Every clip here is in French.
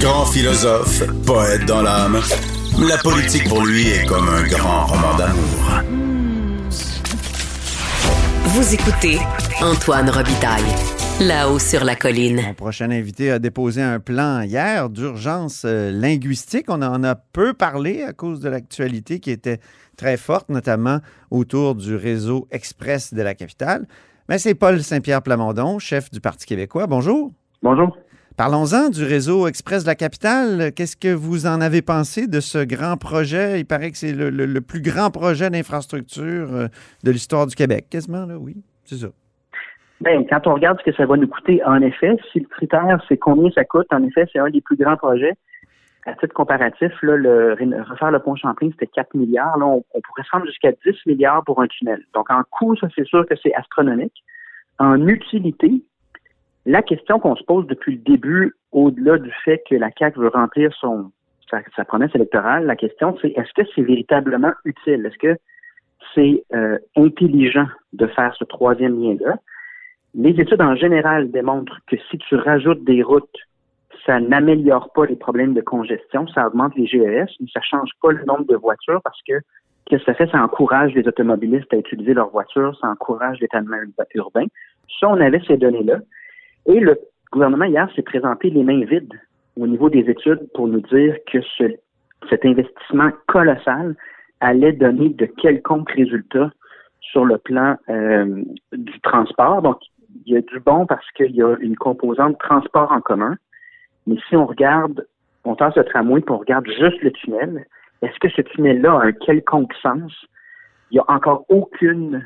Grand philosophe, poète dans l'âme, la politique pour lui est comme un grand roman d'amour. Vous écoutez Antoine Robitaille, là-haut sur la colline. Mon prochain invité a déposé un plan hier d'urgence euh, linguistique. On en a peu parlé à cause de l'actualité qui était très forte, notamment autour du réseau express de la capitale. Mais c'est Paul Saint-Pierre Plamondon, chef du Parti québécois. Bonjour. Bonjour. Parlons-en du réseau express de la capitale. Qu'est-ce que vous en avez pensé de ce grand projet? Il paraît que c'est le, le- le plus grand projet d'infrastructure euh, de l'histoire du Québec, quasiment, là, oui, c'est ça. Ben, quand on regarde ce que ça va nous coûter, en effet, si le critère c'est combien ça coûte, en effet, c'est un des plus grands projets. À titre comparatif, là, le, refaire le pont Champlain, c'était 4 milliards. Là, on, on pourrait se rendre jusqu'à 10 milliards pour un tunnel. Donc, en coût, ça, c'est sûr que c'est astronomique. En utilité, la question qu'on se pose depuis le début, au-delà du fait que la CAQ veut remplir son sa, promesse électorale, la question, c'est est-ce que c'est véritablement utile? Est-ce que c'est euh, intelligent de faire ce troisième lien-là? Les études en général démontrent que si tu rajoutes des routes, ça n'améliore pas les problèmes de congestion, ça augmente les GES, mais ça change pas le nombre de voitures parce que qu'est-ce que ça fait? Ça encourage les automobilistes à utiliser leur voiture, ça encourage l'étalement urbain. Ça, on avait ces données-là. Et le gouvernement, hier, s'est présenté les mains vides au niveau des études pour nous dire que ce, cet investissement colossal allait donner de quelconques résultats sur le plan euh, du transport. Donc, il y a du bon parce qu'il y a une composante transport en commun. Mais si on regarde, on tasse le tramway et on regarde juste le tunnel, est-ce que ce tunnel-là a un quelconque sens? Il n'y a encore aucune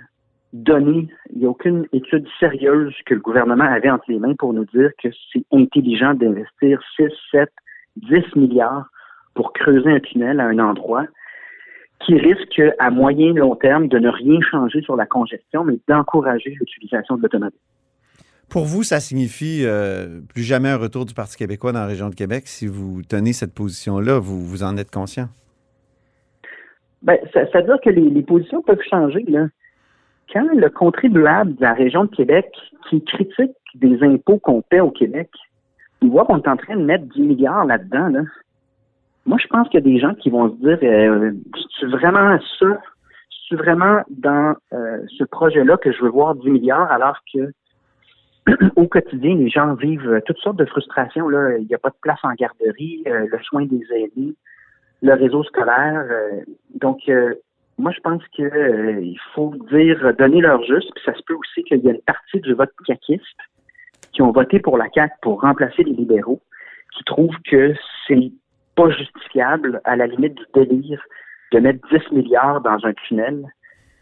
donnée, il n'y a aucune étude sérieuse que le gouvernement avait entre les mains pour nous dire que c'est intelligent d'investir 6, 7, 10 milliards pour creuser un tunnel à un endroit qui risque à moyen et long terme de ne rien changer sur la congestion, mais d'encourager l'utilisation de l'automobile. Pour vous, ça signifie euh, plus jamais un retour du Parti québécois dans la région de Québec. Si vous tenez cette position-là, vous, vous en êtes conscient? Ben, ça, ça veut dire que les, les positions peuvent changer. Là. Quand le contribuable de la région de Québec qui critique des impôts qu'on paie au Québec, il voit qu'on est en train de mettre 10 milliards là-dedans, là. moi je pense qu'il y a des gens qui vont se dire euh, c'est vraiment ça, c'est vraiment dans euh, ce projet-là que je veux voir 10 milliards alors que au quotidien, les gens vivent toutes sortes de frustrations. Il n'y a pas de place en garderie, euh, le soin des aînés, le réseau scolaire. euh, donc, euh, moi, je pense que euh, faut dire donner leur juste. Puis ça se peut aussi qu'il y a une partie du vote caquiste qui ont voté pour la CAQ pour remplacer les libéraux, qui trouvent que c'est pas justifiable, à la limite du délire, de mettre 10 milliards dans un tunnel,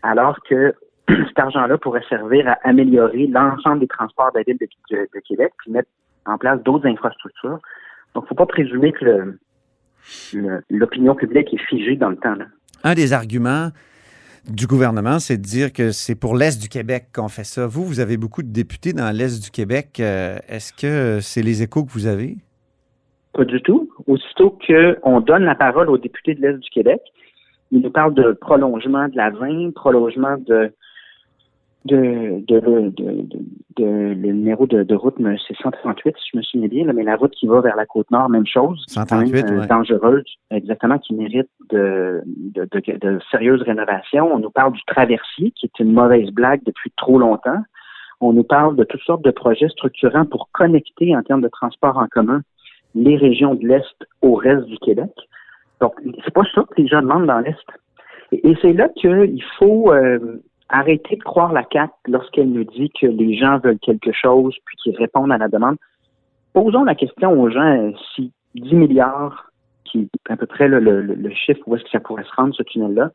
alors que cet argent-là pourrait servir à améliorer l'ensemble des transports de la ville de, Québec, puis mettre en place d'autres infrastructures. Donc, faut pas présumer que l'opinion publique est figée dans le temps. Là. Un des arguments du gouvernement, c'est de dire que c'est pour l'Est du Québec qu'on fait ça. Vous, vous avez beaucoup de députés dans l'Est du Québec. Euh, Est-ce que c'est les échos que vous avez? Pas du tout. Aussitôt qu'on donne la parole aux députés de l'Est du Québec, ils nous parlent de prolongement de la 20, prolongement de de, de, de, de, de- le numéro de, de route, mais c'est 138, si je me souviens bien, là, mais la route qui va vers la côte nord, même chose. C'est quand 138, même, euh, ouais. dangereuse, exactement, qui mérite de, de, de, de sérieuses rénovations. On nous parle du traversier, qui est une mauvaise blague depuis trop longtemps. On nous parle de toutes sortes de projets structurants pour connecter en termes de transport en commun les régions de l'Est au reste du Québec. Donc, c'est pas ça que les gens demandent dans l'Est. Et, et c'est là qu'il faut euh, arrêter de croire la CAQ lorsqu'elle nous dit que les gens veulent quelque chose puis qu'ils répondent à la demande. Posons la question aux gens si 10 milliards, qui est à peu près le, chiffre où est-ce que ça pourrait se rendre, ce tunnel-là,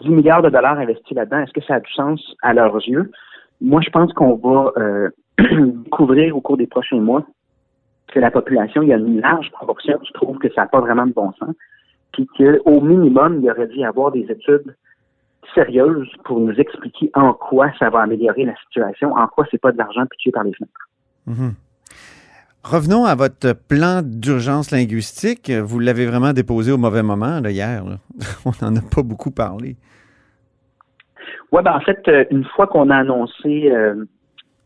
10 milliards de dollars investis là-dedans, est-ce que ça a du sens à leurs yeux? Moi, je pense qu'on va euh, découvrir au cours des prochains mois que la population, il y a une large proportion qui trouve que ça n'a pas vraiment de bon sens, puis qu'au minimum, il aurait dû y avoir des études sérieuses pour nous expliquer en quoi ça va améliorer la situation, en quoi c'est pas de l'argent pitché par les fenêtres. Mhm. Revenons à votre plan d'urgence linguistique. Vous l'avez vraiment déposé au mauvais moment là, hier. là. On n'en a pas beaucoup parlé. Ouais, ben en fait, euh, une fois qu'on a annoncé euh,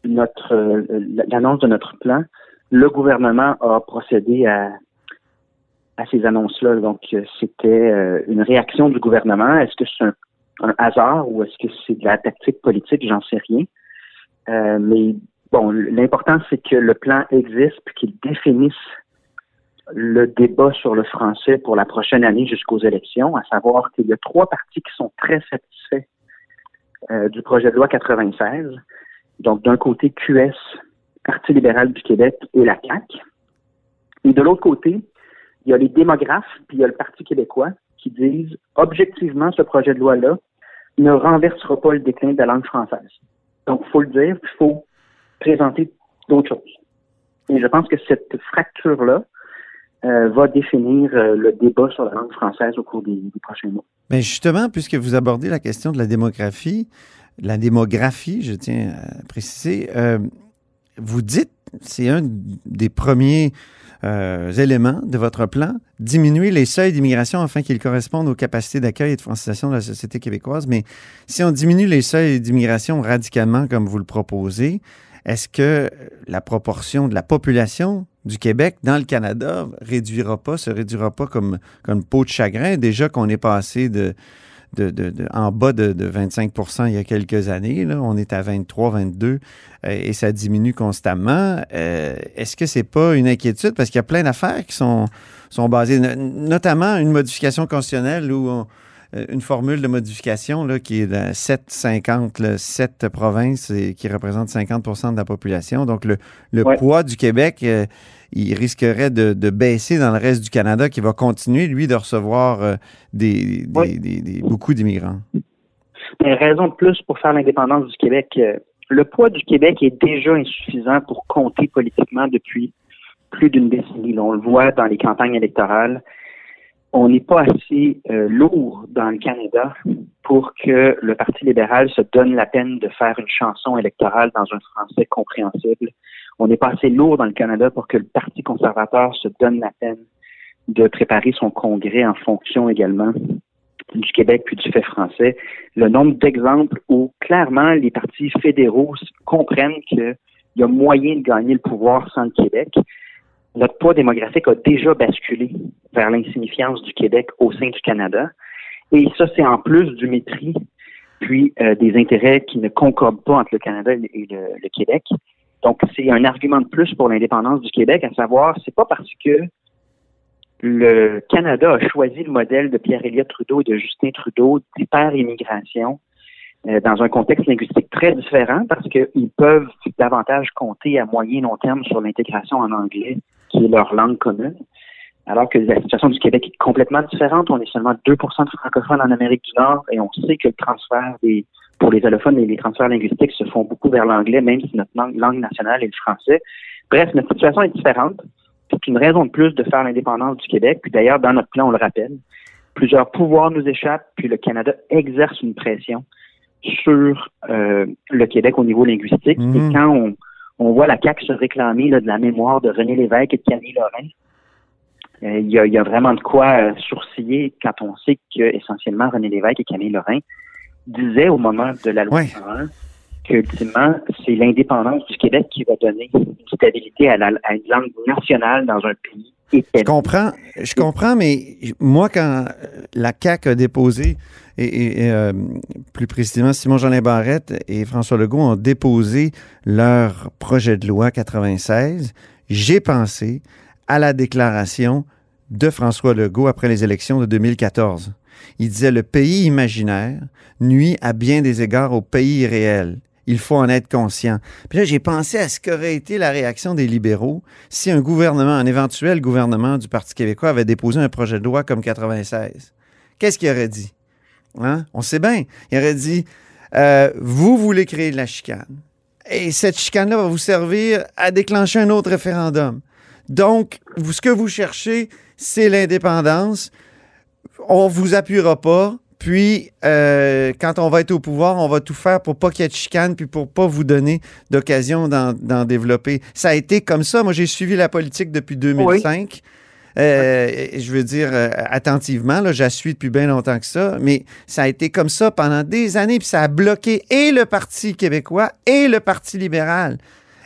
notre euh, l'annonce de notre plan, le gouvernement a procédé à, à ces annonces-là. Donc, c'était une réaction du gouvernement. Est-ce que c'est un, un, hasard ou est-ce que c'est de la tactique politique? J'en sais rien. mais bon, l'important, c'est que le plan existe puis qu'il définisse le débat sur le français pour la prochaine année jusqu'aux élections, à savoir qu'il y a trois partis qui sont très satisfaits euh, du projet de loi 96. Donc, d'un côté, QS, Parti libéral du Québec et la CAQ. Et de l'autre côté, il y a les démographes, puis il y a le Parti québécois qui disent, objectivement, ce projet de loi-là ne renversera pas le déclin de la langue française. Donc, il faut le dire, il faut présenter d'autres choses. Et je pense que cette fracture-là, euh, va définir euh, le débat sur la langue française au cours des, prochains mois. Mais justement, puisque vous abordez la question de la démographie, la démographie, je tiens à préciser, euh, vous dites, c'est un des premiers éléments de votre plan, diminuer les seuils d'immigration afin qu'ils correspondent aux capacités d'accueil et de francisation de la société québécoise. Mais si on diminue les seuils d'immigration radicalement comme vous le proposez, est-ce que la proportion de la population du Québec dans le Canada réduira pas, se réduira pas comme, comme peau de chagrin? Déjà qu'on est passé de, de, en bas de, 25% il y a quelques années. Là. On est à 23, 22 euh, et ça diminue constamment. Euh, est-ce que c'est pas une inquiétude? Parce qu'il y a plein d'affaires qui sont, sont basées, notamment une modification constitutionnelle où on, une formule de modification là, qui est de 7,50, 7 provinces et qui représente 50% de la population. Donc, le, poids du Québec, euh, il risquerait de, baisser dans le reste du Canada qui va continuer, lui, de recevoir euh, des, beaucoup d'immigrants. Une raison de plus pour faire l'indépendance du Québec. Le poids du Québec est déjà insuffisant pour compter politiquement depuis plus d'une décennie. On le voit dans les campagnes électorales on n'est pas assez euh, lourd dans le Canada pour que le Parti libéral se donne la peine de faire une chanson électorale dans un français compréhensible. On n'est pas assez lourd dans le Canada pour que le Parti conservateur se donne la peine de préparer son congrès en fonction également du Québec puis du fait français. Le nombre d'exemples où clairement les partis fédéraux comprennent qu'il y a moyen de gagner le pouvoir sans le Québec notre poids démographique a déjà basculé vers l'insignifiance du Québec au sein du Canada. Et ça, c'est en plus du mépris, puis euh, des intérêts qui ne concordent pas entre le Canada et le, Québec. Donc, c'est un argument de plus pour l'indépendance du Québec, à savoir, c'est pas parce que le Canada a choisi le modèle de Pierre-Éliott Trudeau et de Justin Trudeau d'hyper-immigration euh, dans un contexte linguistique très différent parce qu'ils peuvent davantage compter à moyen et long terme sur l'intégration en anglais, qui est leur langue commune. Alors que la situation du Québec est complètement différente. On est seulement 2% de francophones en Amérique du Nord et on sait que le transfert des, pour les allophones, les, les transferts linguistiques se font beaucoup vers l'anglais, même si notre langue, langue nationale est le français. Bref, notre situation est différente. C'est une raison de plus de faire l'indépendance du Québec. Puis d'ailleurs, dans notre plan, on le rappelle, plusieurs pouvoirs nous échappent, puis le Canada exerce une pression sur euh, le Québec au niveau linguistique. Et mhm. quand on, on, voit la CAQ se réclamer là, de la mémoire de René Lévesque et de Camille Lorrain, euh, il y, a, y, a, vraiment de quoi euh, sourciller quand on sait que essentiellement René Lévesque et Camille Lorrain disaient au moment de la loi 101 que ultimement c'est l'indépendance du Québec qui va donner une stabilité à, la, à une langue nationale dans un pays je comprends, je comprends, mais moi, quand la CAQ a déposé, et, euh, plus précisément, Simon-Jeanin Barrette et François Legault ont déposé leur projet de loi 96, j'ai pensé à la déclaration de François Legault après les élections de 2014. Il disait le pays imaginaire nuit à bien des égards au pays réel. Il faut en être conscient. Puis là, j'ai pensé à ce qu'aurait été la réaction des libéraux si un gouvernement, un éventuel gouvernement du Parti québécois avait déposé un projet de loi comme 96. Qu'est-ce qu'il aurait dit? Hein? On sait bien. Il aurait dit euh, Vous voulez créer de la chicane. Et cette chicane-là va vous servir à déclencher un autre référendum. Donc, ce que vous cherchez, c'est l'indépendance. On ne vous appuiera pas. Puis, euh, quand on va être au pouvoir, on va tout faire pour pas qu'il y ait de chicane, puis pour pas vous donner d'occasion d'en développer. Ça a été comme ça. Moi, j'ai suivi la politique depuis 2005. Euh, je veux dire, euh, attentivement, là, je suis depuis bien longtemps que ça, mais ça a été comme ça pendant des années, puis ça a bloqué et le Parti québécois et le Parti libéral.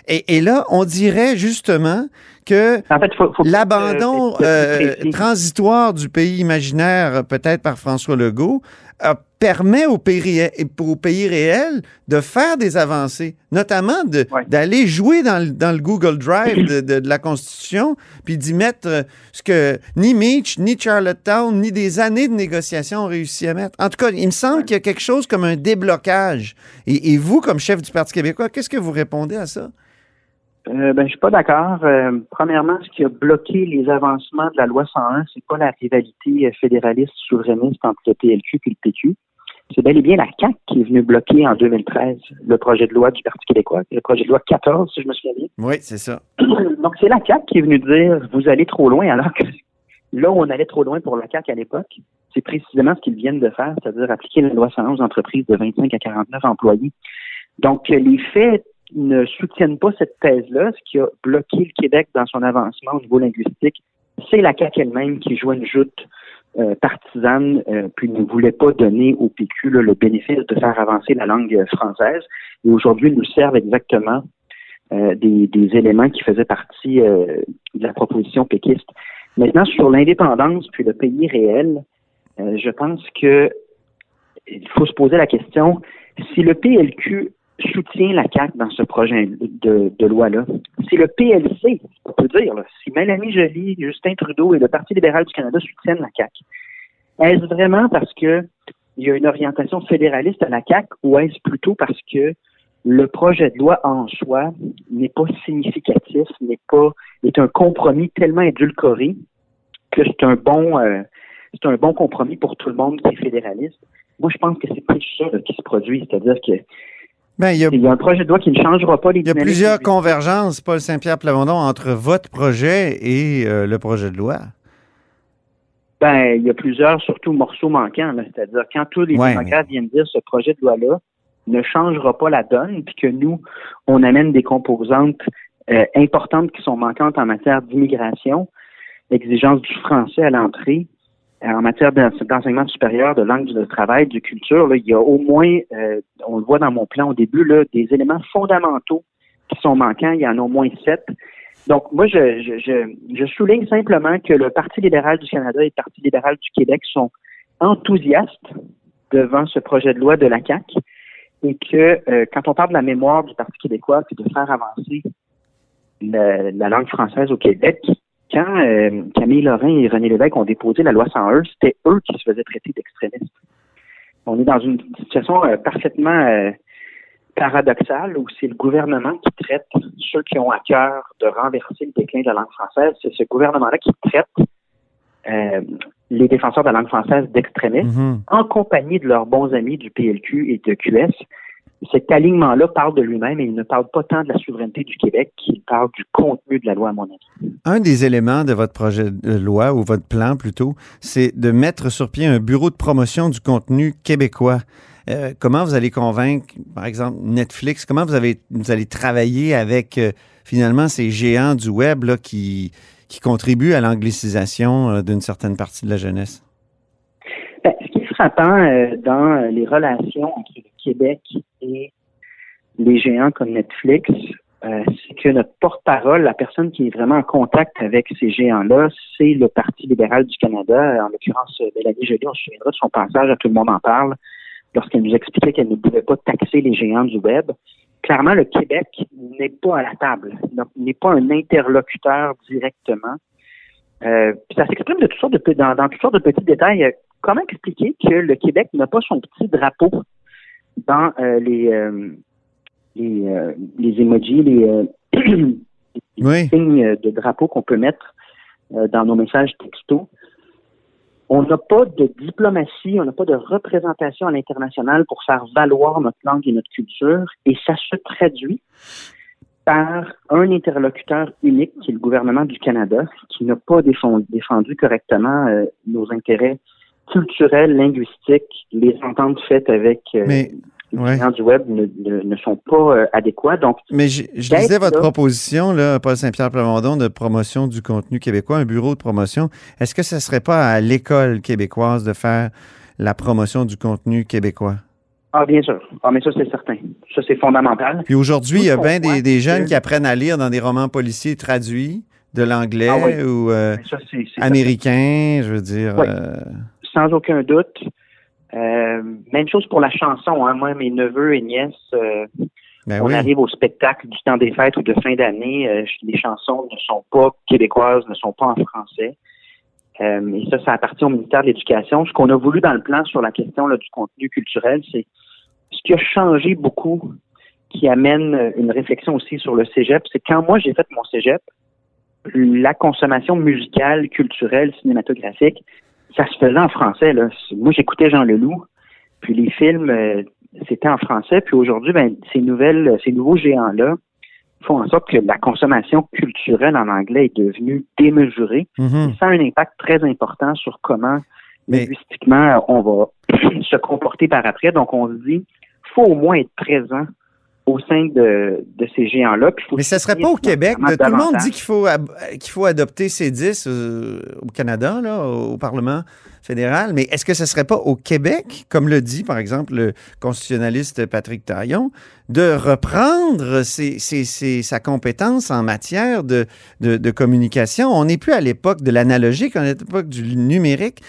Et, et là, on dirait justement que En fait, l'abandon euh, transitoire du pays imaginaire, peut-être par François Legault, euh, permet au pays, ré- au pays réel de faire des avancées, notamment Ouais. d'aller jouer dans le, dans le Google Drive de, de- de la Constitution, puis d'y mettre euh, ce que ni Meach, ni Charlottetown, ni des années de négociations ont réussi à mettre. En tout cas, il me semble qu'il y a quelque chose comme un déblocage. Et, et vous, comme chef du Parti québécois, qu'est-ce que vous répondez à ça? Euh, ben, je suis pas d'accord. Euh, premièrement, ce qui a bloqué les avancements de la loi 101, c'est pas la rivalité euh, fédéraliste souverainiste entre le PLQ et le PQ. C'est bel et bien la CAQ qui est venue bloquer en 2013 le projet de loi du Parti québécois, le projet de loi 14, si je me souviens bien. Oui, c'est ça. Donc, c'est la CAQ qui est venue dire vous allez trop loin, alors que là où on allait trop loin pour la CAQ à l'époque, c'est précisément ce qu'ils viennent de faire, c'est-à-dire appliquer la loi 111 aux entreprises de 25 à 49 employés. Donc, les faits ne soutiennent pas cette thèse-là. Ce qui a bloqué le Québec dans son avancement au niveau linguistique, c'est la CAQ elle-même qui jouait une joute euh, partisane, euh, puis ne voulait pas donner au PQ là, le bénéfice de faire avancer la langue française. Et aujourd'hui, ils nous servent exactement euh, des, des éléments qui faisaient partie euh, de la proposition péquiste. Maintenant, sur l'indépendance puis le pays réel, euh, je pense que il faut se poser la question si le PLQ soutient la CAQ dans ce projet de, loi-là, si le PLC, on peut dire, là, si Mélanie Joly, Justin Trudeau et le Parti libéral du Canada soutiennent la CAQ, est-ce vraiment parce que il y a une orientation fédéraliste à la CAQ ou est-ce plutôt parce que le projet de loi en soi n'est pas significatif, n'est pas est un compromis tellement édulcoré que c'est un bon euh, c'est un bon compromis pour tout le monde qui est fédéraliste? Moi, je pense que c'est plus ça là, qui se produit, c'est-à-dire que Ben, il y a, il y a un projet de loi qui ne changera pas les il y a plusieurs convergences, Paul Saint-Pierre Plamondon, entre votre projet et euh, le projet de loi. Ben, il y a plusieurs, surtout morceaux manquants. C'est-à-dire, quand tous les Ouais, démocrates viennent dire ce projet de loi-là ne changera pas la donne, puis que nous, on amène des composantes euh, importantes qui sont manquantes en matière d'immigration, l'exigence du français à l'entrée, en matière d'en- d'enseignement supérieur, de langue de travail, de culture, là, il y a au moins, euh, on le voit dans mon plan au début, là, des éléments fondamentaux qui sont manquants. Il y en a au moins sept. Donc, moi, je, je, je, je souligne simplement que le Parti libéral du Canada et le Parti libéral du Québec sont enthousiastes devant ce projet de loi de la CAQ et que euh, quand on parle de la mémoire du Parti québécois puis de faire avancer la langue française au Québec, quand euh, Camille Lorrain et René Lévesque ont déposé la loi 101, c'était eux qui se faisaient traiter d'extrémistes. On est dans une situation euh, parfaitement euh, paradoxale où c'est le gouvernement qui traite ceux qui ont à cœur de renverser le déclin de la langue française. C'est ce gouvernement-là qui traite les défenseurs de la langue française d'extrémistes Mhm. en compagnie de leurs bons amis du PLQ et de QS. Cet alignement-là parle de lui-même et il ne parle pas tant de la souveraineté du Québec qu'il parle du contenu de la loi, à mon avis. Un des éléments de votre projet de loi, ou votre plan plutôt, c'est de mettre sur pied un bureau de promotion du contenu québécois. Euh, comment vous allez convaincre, par exemple, Netflix, comment vous, avez, vous allez travailler avec euh, finalement ces géants du web là, qui, qui contribuent à l'anglicisation euh, d'une certaine partie de la jeunesse? Ben, ce qui est frappant dans les relations entre Québec et les géants comme Netflix, euh, c'est que notre porte-parole, la personne qui est vraiment en contact avec ces géants-là, c'est le Parti libéral du Canada. En l'occurrence, Mélanie Joly, on se souviendra de son passage à Tout le monde en parle, lorsqu'elle nous expliquait qu'elle ne pouvait pas taxer les géants du web. Clairement, le Québec n'est pas à la table, n'est pas un interlocuteur directement. Euh, ça s'exprime de toutes de, dans, dans toutes sortes de petits détails. Euh, Comment expliquer que le Québec n'a pas son petit drapeau? Dans euh, les, euh, les, euh, les emojis, les, Oui. signes de drapeau qu'on peut mettre dans nos messages textos? On n'a pas de diplomatie, on n'a pas de représentation à l'international pour faire valoir notre langue et notre culture, et ça se traduit par un interlocuteur unique, qui est le gouvernement du Canada, qui n'a pas défendu, défendu correctement euh, nos intérêts culturels, linguistiques, les ententes faites avec euh, Mais, les ouais. clients du web ne, ne- ne sont pas euh, adéquats. Donc, Mais je, je lisais votre là. proposition, là, Paul Saint-Pierre Plamondon, de promotion du contenu québécois, un bureau de promotion. Est-ce que ce ne serait pas à l'école québécoise de faire la promotion du contenu québécois? Ah, bien sûr. Ah, mais ça, c'est certain. Ça, c'est fondamental. Puis aujourd'hui, il y a bien des, des, jeunes que... qui apprennent à lire dans des romans policiers traduits de l'anglais Ah oui. ou euh, Ça, américain, je veux dire. Oui. euh, sans aucun doute. Euh, même chose pour la chanson. Hein. Moi, mes neveux et nièces, euh, ben on oui. arrive au spectacle du temps des fêtes ou de fin d'année. euh, les chansons ne sont pas québécoises, ne sont pas en français. Et ça, ça appartient au ministère de l'Éducation. Ce qu'on a voulu dans le plan sur la question là, du contenu culturel, c'est ce qui a changé beaucoup, qui amène une réflexion aussi sur le cégep. C'est quand moi j'ai fait mon cégep, la consommation musicale, culturelle, cinématographique, ça se faisait en français. Là. Moi, j'écoutais Jean Leloup, puis les films, euh, c'était en français. Puis aujourd'hui, ben, ces nouvelles, ces nouveaux géants-là font en sorte que la consommation culturelle en anglais est devenue démesurée. Mhm. Ça a un impact très important sur comment Mais- linguistiquement on va se comporter par après. Donc, on se dit, faut au moins être présent au sein de, de ces géants-là. Mais ça serait soutenir pas au Québec. tout le monde dit qu'il faut, qu'il faut adopter C10 euh, au Canada, là, au Parlement fédéral. Mais est-ce que ce serait pas au Québec, comme le dit par exemple le constitutionnaliste Patrick Taillon, de reprendre ses- ses- ses- sa compétence en matière de, de- de communication? On n'est plus à l'époque de l'analogique, on est à l'époque du numérique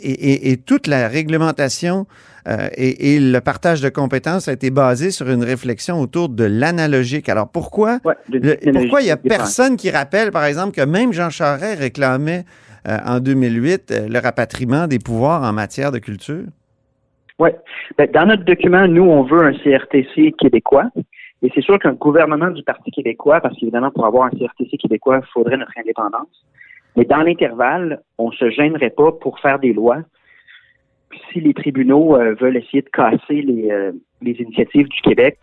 et, et- et toute la réglementation euh, et, et le partage de compétences a été basé sur une réflexion autour de l'analogique. Alors pourquoi Ouais, le- pourquoi il n'y a personne qui rappelle, par exemple, que même Jean Charest réclamait euh, en 2008 euh, le rapatriement des pouvoirs en matière de culture? Oui. Ben, dans notre document, nous, on veut un CRTC québécois. Et c'est sûr qu'un gouvernement du Parti québécois, parce qu'évidemment, pour avoir un CRTC québécois, il faudrait notre indépendance. Mais dans l'intervalle, on ne se gênerait pas pour faire des lois. Si les tribunaux euh, veulent essayer de casser les, initiatives du Québec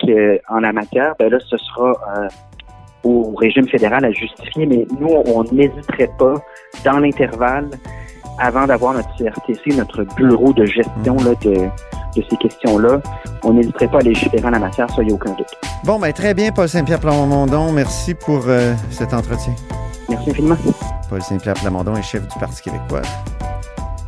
en la matière, ben là, ce sera au régime fédéral à justifier. Mais nous, on n'hésiterait pas, dans l'intervalle, avant d'avoir notre CRTC, notre bureau de gestion là, de, de ces questions-là, on n'hésiterait pas à légiférer en la matière, ça, il n'y a aucun doute. Bon, ben très bien, Paul Saint-Pierre Plamondon. Merci pour euh, cet entretien. Merci infiniment. Paul Saint-Pierre Plamondon est chef du Parti québécois.